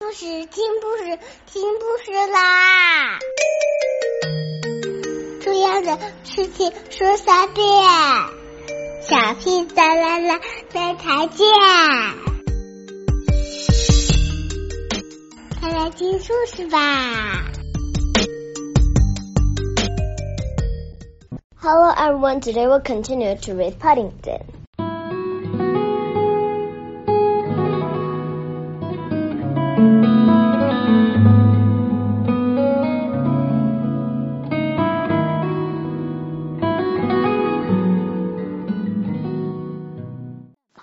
故事听故事听故事啦！重要的事情说三遍，小屁哒啦啦，明天见！快来听故事吧！Hello everyone, today we'll continue to read Paddington.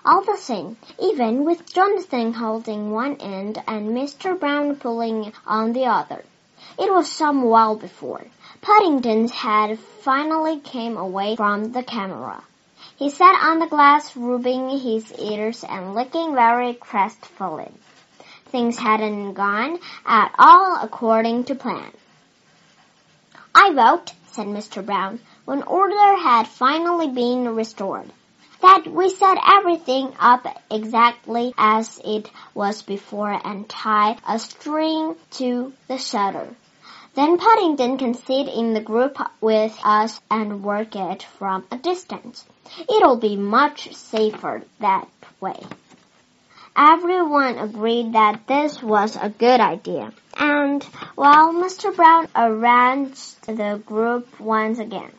All the same, even with Jonathan holding one end and Mr. Brown pulling on the other, it was some while before Paddington's head finally came away from the camera. He sat on the glass rubbing his ears and looking very crestfallen. Things hadn't gone at all according to plan. I vote, said Mr. Brown, when order had finally been restored that we set everything up exactly as it was before and tie a string to the shutter. Then Paddington can sit in the group with us and work it from a distance. It'll be much safer that way. Everyone agreed that this was a good idea. And while Mr. Brown arranged the group once again,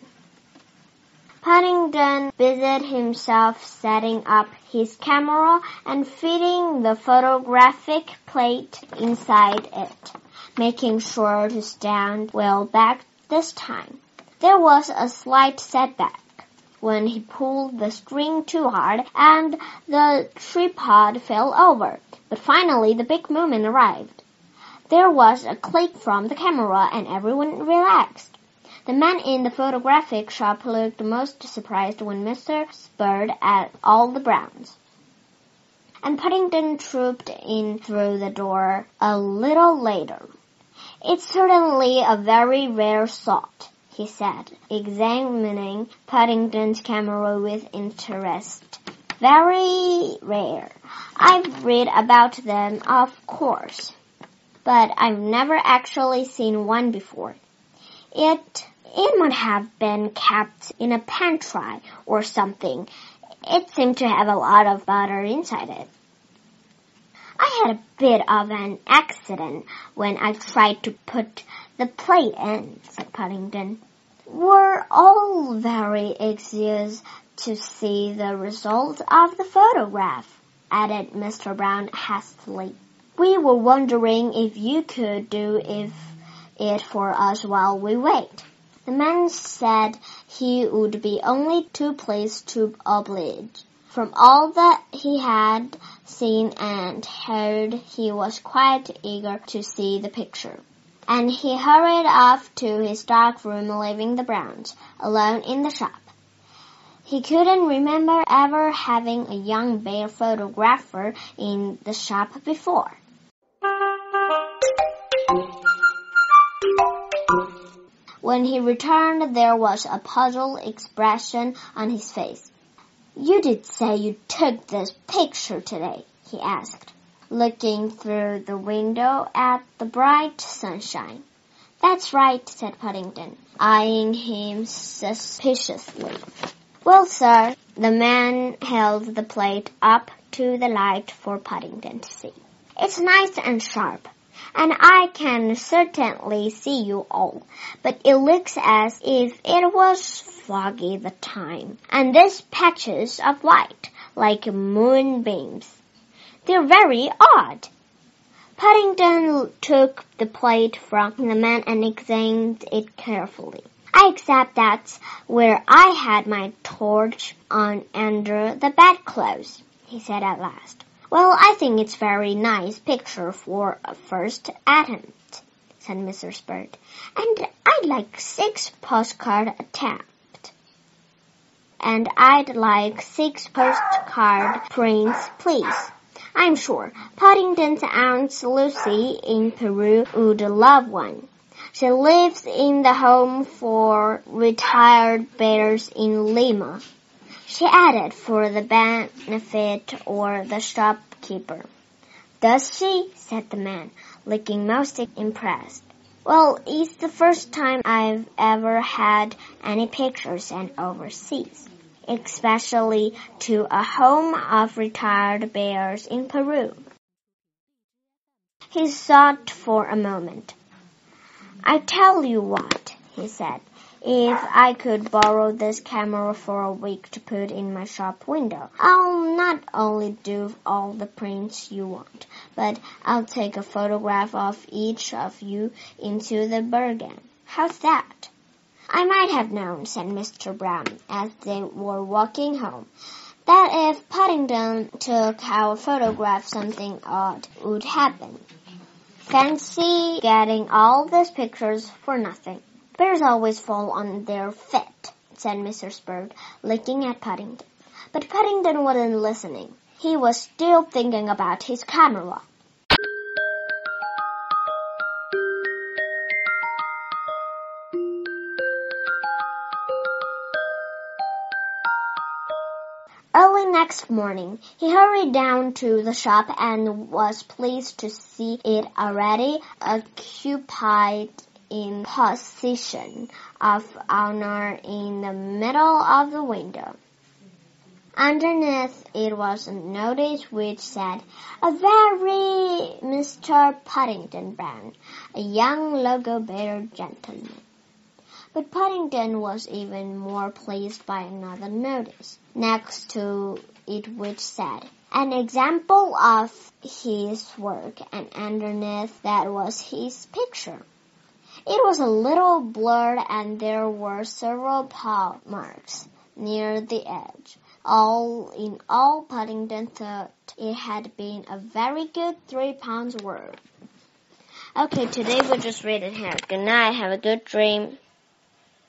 Paddington busied himself setting up his camera and fitting the photographic plate inside it, making sure to stand well back this time. There was a slight setback when he pulled the string too hard and the tripod fell over. But finally the big moment arrived. There was a click from the camera and everyone relaxed. The man in the photographic shop looked most surprised when Mr. spurred at all the Browns. And Paddington trooped in through the door a little later. It's certainly a very rare sort, he said, examining Paddington's camera with interest. Very rare. I've read about them, of course, but I've never actually seen one before. It it might have been kept in a pantry or something. It seemed to have a lot of butter inside it. I had a bit of an accident when I tried to put the plate in, said Paddington. We're all very anxious to see the result of the photograph, added Mr. Brown hastily. We were wondering if you could do if it for us while we wait. The man said he would be only too pleased to oblige. From all that he had seen and heard, he was quite eager to see the picture. And he hurried off to his dark room, leaving the Browns alone in the shop. He couldn't remember ever having a young bear photographer in the shop before. When he returned, there was a puzzled expression on his face. You did say you took this picture today, he asked, looking through the window at the bright sunshine. That's right, said Paddington, eyeing him suspiciously. Well, sir, the man held the plate up to the light for Paddington to see. It's nice and sharp and I can certainly see you all, but it looks as if it was foggy the time, and there's patches of light, like moonbeams. They're very odd. Paddington took the plate from the man and examined it carefully. I accept that's where I had my torch on under the bedclothes, he said at last. Well, I think it's very nice picture for a first attempt, said Mrs. Bird. And I'd like six postcard attempt. And I'd like six postcard prints, please. I'm sure Paddington's Aunt Lucy in Peru would love one. She lives in the home for retired bears in Lima she added for the benefit or the shopkeeper. Does she? said the man, looking most impressed. Well, it's the first time I've ever had any pictures sent overseas, especially to a home of retired bears in Peru. He thought for a moment. I tell you what, he said. If I could borrow this camera for a week to put in my shop window, I'll not only do all the prints you want, but I'll take a photograph of each of you into the bargain. How's that? I might have known, said Mr. Brown, as they were walking home, that if Paddington took our photograph something odd would happen. Fancy getting all these pictures for nothing. Bears always fall on their feet, said Mrs. Bird, looking at Paddington. But Paddington wasn't listening. He was still thinking about his camera. Early next morning, he hurried down to the shop and was pleased to see it already occupied in position of honor in the middle of the window. Underneath it was a notice which said, A very Mr. Paddington Brown, a young logo bearer gentleman. But Paddington was even more pleased by another notice next to it which said, An example of his work, and underneath that was his picture. It was a little blurred and there were several paw marks near the edge. All in all, Paddington thought it had been a very good three pounds worth. Okay, today we'll just read it here. Good night. Have a good dream.